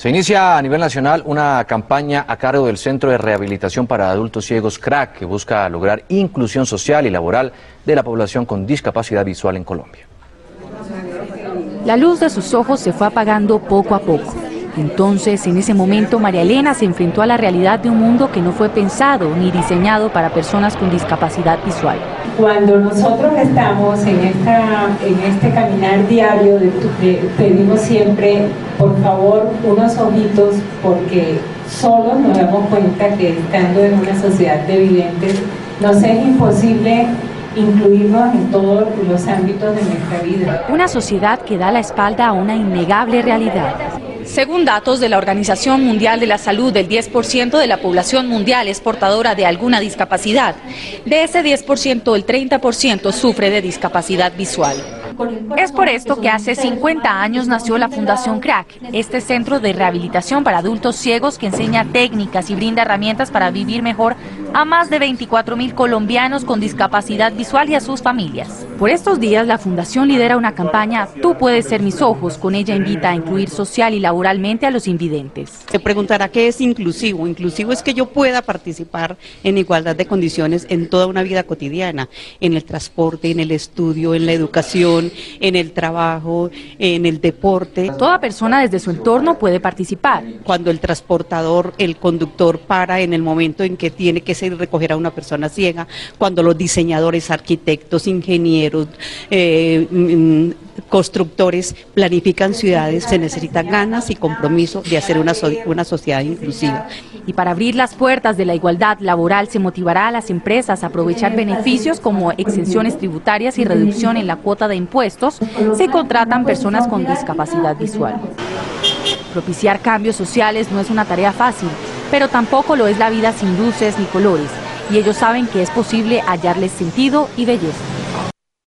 Se inicia a nivel nacional una campaña a cargo del Centro de Rehabilitación para Adultos Ciegos CRAC que busca lograr inclusión social y laboral de la población con discapacidad visual en Colombia. La luz de sus ojos se fue apagando poco a poco. Entonces, en ese momento, María Elena se enfrentó a la realidad de un mundo que no fue pensado ni diseñado para personas con discapacidad visual. Cuando nosotros estamos en, esta, en este caminar diario, pedimos siempre, por favor, unos ojitos, porque solos nos damos cuenta que estando en una sociedad de videntes, nos es imposible incluirnos en todos los ámbitos de nuestra vida. Una sociedad que da la espalda a una innegable realidad. Según datos de la Organización Mundial de la Salud, el 10% de la población mundial es portadora de alguna discapacidad. De ese 10%, el 30% sufre de discapacidad visual. Es por esto que hace 50 años nació la Fundación CRAC, este centro de rehabilitación para adultos ciegos que enseña técnicas y brinda herramientas para vivir mejor a más de 24 mil colombianos con discapacidad visual y a sus familias. Por estos días, la Fundación lidera una campaña Tú puedes ser mis ojos. Con ella invita a incluir social y laboralmente a los invidentes. Se preguntará qué es inclusivo. Inclusivo es que yo pueda participar en igualdad de condiciones en toda una vida cotidiana, en el transporte, en el estudio, en la educación, en el trabajo, en el deporte. Toda persona desde su entorno puede participar. Cuando el transportador, el conductor para en el momento en que tiene que ser recoger a una persona ciega, cuando los diseñadores, arquitectos, ingenieros, eh, mm, constructores planifican ciudades, se necesitan ganas y compromiso de hacer una, una sociedad inclusiva. Y para abrir las puertas de la igualdad laboral se motivará a las empresas a aprovechar beneficios como exenciones tributarias y reducción en la cuota de impuestos si contratan personas con discapacidad visual. Propiciar cambios sociales no es una tarea fácil, pero tampoco lo es la vida sin luces ni colores, y ellos saben que es posible hallarles sentido y belleza.